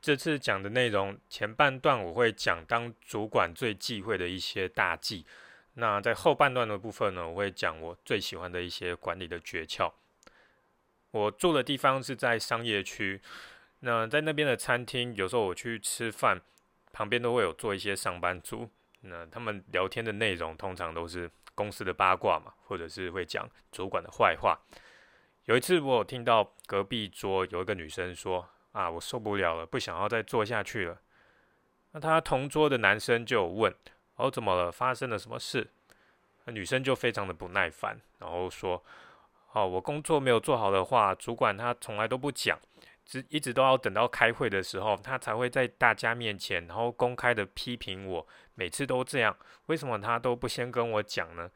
这次讲的内容前半段我会讲当主管最忌讳的一些大忌，那在后半段的部分呢，我会讲我最喜欢的一些管理的诀窍。我住的地方是在商业区，那在那边的餐厅，有时候我去吃饭，旁边都会有做一些上班族，那他们聊天的内容通常都是公司的八卦嘛，或者是会讲主管的坏话。有一次我有听到隔壁桌有一个女生说。啊，我受不了了，不想要再做下去了。那他同桌的男生就问：“哦，怎么了？发生了什么事？”那女生就非常的不耐烦，然后说：“哦，我工作没有做好的话，主管他从来都不讲，只一直都要等到开会的时候，他才会在大家面前，然后公开的批评我。每次都这样，为什么他都不先跟我讲呢？”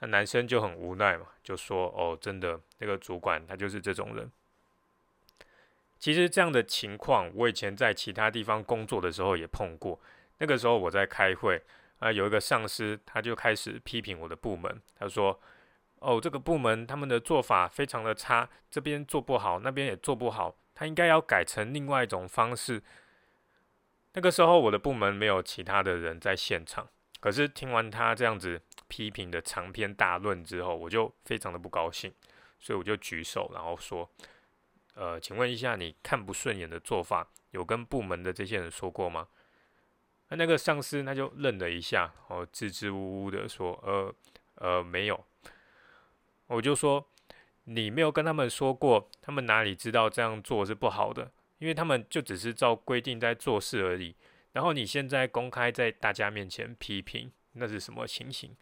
那男生就很无奈嘛，就说：“哦，真的，那个主管他就是这种人。”其实这样的情况，我以前在其他地方工作的时候也碰过。那个时候我在开会，啊，有一个上司他就开始批评我的部门，他说：“哦，这个部门他们的做法非常的差，这边做不好，那边也做不好，他应该要改成另外一种方式。”那个时候我的部门没有其他的人在现场，可是听完他这样子批评的长篇大论之后，我就非常的不高兴，所以我就举手，然后说。呃，请问一下，你看不顺眼的做法，有跟部门的这些人说过吗？那那个上司他就愣了一下，哦，支支吾吾的说，呃呃，没有。我就说，你没有跟他们说过，他们哪里知道这样做是不好的？因为他们就只是照规定在做事而已。然后你现在公开在大家面前批评，那是什么情形？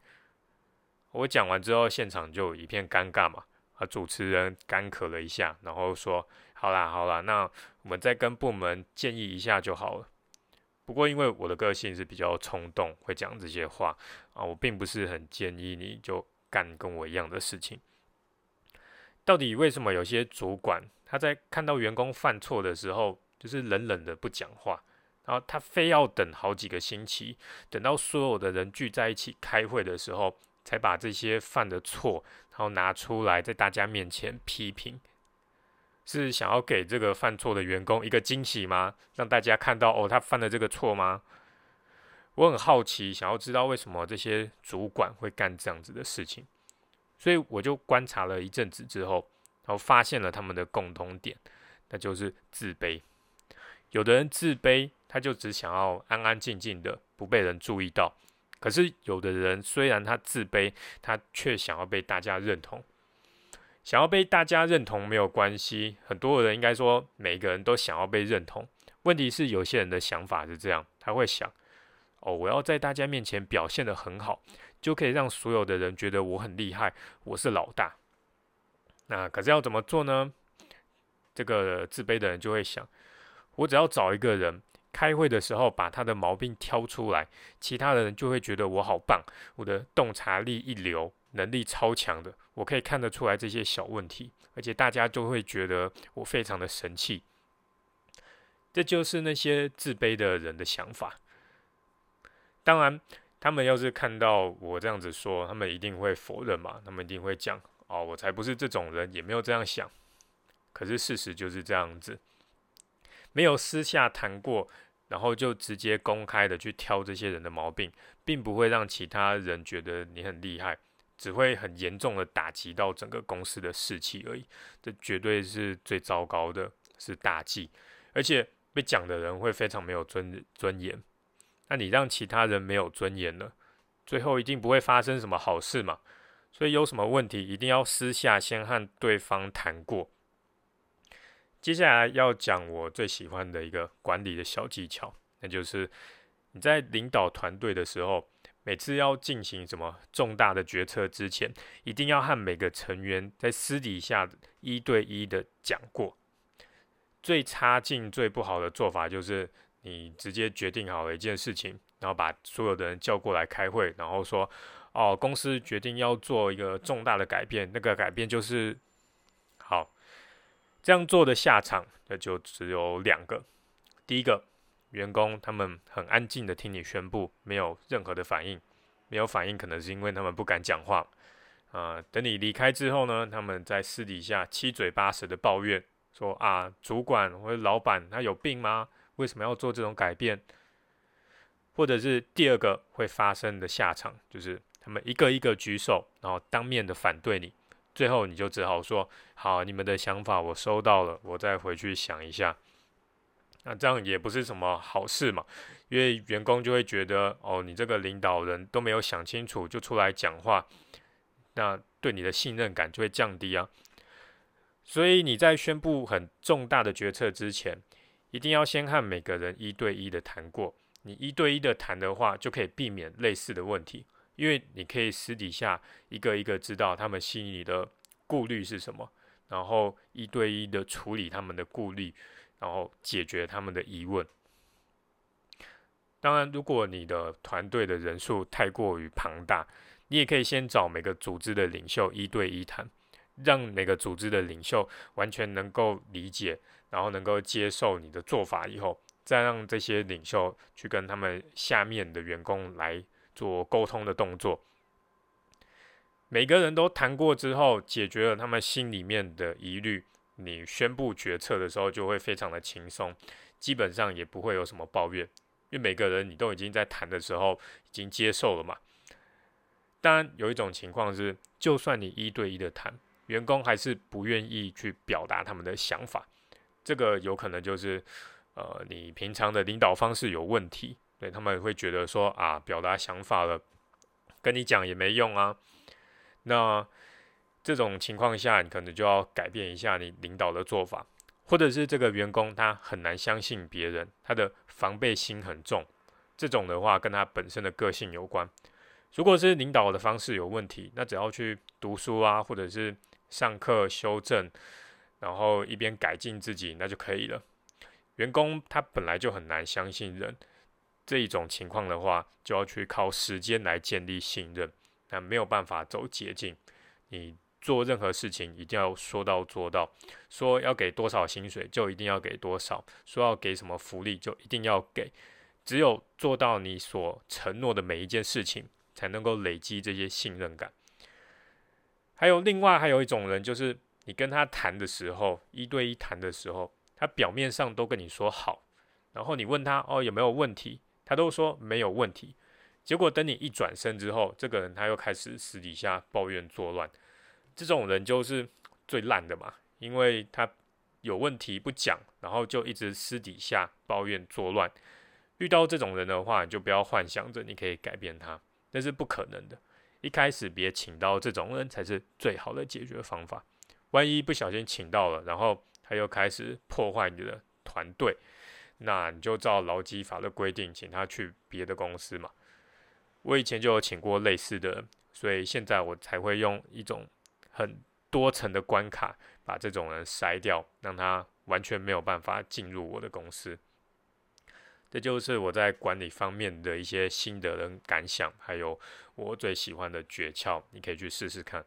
我讲完之后，现场就一片尴尬嘛。主持人干咳了一下，然后说：“好啦，好啦，那我们再跟部门建议一下就好了。不过因为我的个性是比较冲动，会讲这些话啊，我并不是很建议你就干跟我一样的事情。到底为什么有些主管他在看到员工犯错的时候，就是冷冷的不讲话，然后他非要等好几个星期，等到所有的人聚在一起开会的时候？”才把这些犯的错，然后拿出来在大家面前批评，是想要给这个犯错的员工一个惊喜吗？让大家看到哦，他犯了这个错吗？我很好奇，想要知道为什么这些主管会干这样子的事情，所以我就观察了一阵子之后，然后发现了他们的共同点，那就是自卑。有的人自卑，他就只想要安安静静的，不被人注意到。可是有的人虽然他自卑，他却想要被大家认同。想要被大家认同没有关系，很多人应该说每个人都想要被认同。问题是有些人的想法是这样，他会想：哦，我要在大家面前表现得很好，就可以让所有的人觉得我很厉害，我是老大。那可是要怎么做呢？这个自卑的人就会想：我只要找一个人。开会的时候把他的毛病挑出来，其他的人就会觉得我好棒，我的洞察力一流，能力超强的，我可以看得出来这些小问题，而且大家就会觉得我非常的神气。这就是那些自卑的人的想法。当然，他们要是看到我这样子说，他们一定会否认嘛，他们一定会讲：“哦，我才不是这种人，也没有这样想。”可是事实就是这样子。没有私下谈过，然后就直接公开的去挑这些人的毛病，并不会让其他人觉得你很厉害，只会很严重的打击到整个公司的士气而已。这绝对是最糟糕的，是大忌，而且被讲的人会非常没有尊尊严。那你让其他人没有尊严了，最后一定不会发生什么好事嘛。所以有什么问题，一定要私下先和对方谈过。接下来要讲我最喜欢的一个管理的小技巧，那就是你在领导团队的时候，每次要进行什么重大的决策之前，一定要和每个成员在私底下一对一的讲过。最差劲、最不好的做法就是你直接决定好了一件事情，然后把所有的人叫过来开会，然后说：“哦，公司决定要做一个重大的改变，那个改变就是。”这样做的下场，那就只有两个。第一个，员工他们很安静的听你宣布，没有任何的反应。没有反应，可能是因为他们不敢讲话。啊，等你离开之后呢，他们在私底下七嘴八舌的抱怨，说啊，主管或者老板他有病吗？为什么要做这种改变？或者是第二个会发生的下场，就是他们一个一个举手，然后当面的反对你，最后你就只好说：“好，你们的想法我收到了，我再回去想一下。”那这样也不是什么好事嘛，因为员工就会觉得：“哦，你这个领导人都没有想清楚就出来讲话，那对你的信任感就会降低啊。”所以你在宣布很重大的决策之前，一定要先和每个人一对一的谈过。你一对一的谈的话，就可以避免类似的问题，因为你可以私底下一个一个知道他们心里的顾虑是什么，然后一对一的处理他们的顾虑，然后解决他们的疑问。当然，如果你的团队的人数太过于庞大，你也可以先找每个组织的领袖一对一谈，让每个组织的领袖完全能够理解，然后能够接受你的做法以后。再让这些领袖去跟他们下面的员工来做沟通的动作，每个人都谈过之后，解决了他们心里面的疑虑，你宣布决策的时候就会非常的轻松，基本上也不会有什么抱怨，因为每个人你都已经在谈的时候已经接受了嘛。当然有一种情况是，就算你一对一的谈，员工还是不愿意去表达他们的想法，这个有可能就是。呃，你平常的领导方式有问题，对他们会觉得说啊，表达想法了，跟你讲也没用啊。那这种情况下，你可能就要改变一下你领导的做法，或者是这个员工他很难相信别人，他的防备心很重，这种的话跟他本身的个性有关。如果是领导的方式有问题，那只要去读书啊，或者是上课修正，然后一边改进自己，那就可以了。员工他本来就很难相信人，这一种情况的话，就要去靠时间来建立信任，那没有办法走捷径。你做任何事情一定要说到做到，说要给多少薪水就一定要给多少，说要给什么福利就一定要给。只有做到你所承诺的每一件事情，才能够累积这些信任感。还有另外还有一种人，就是你跟他谈的时候，一对一谈的时候。他表面上都跟你说好，然后你问他哦有没有问题，他都说没有问题。结果等你一转身之后，这个人他又开始私底下抱怨作乱。这种人就是最烂的嘛，因为他有问题不讲，然后就一直私底下抱怨作乱。遇到这种人的话，你就不要幻想着你可以改变他，那是不可能的。一开始别请到这种人才是最好的解决方法。万一不小心请到了，然后。他又开始破坏你的团队，那你就照劳基法的规定，请他去别的公司嘛。我以前就有请过类似的，所以现在我才会用一种很多层的关卡把这种人筛掉，让他完全没有办法进入我的公司。这就是我在管理方面的一些心得跟感想，还有我最喜欢的诀窍，你可以去试试看。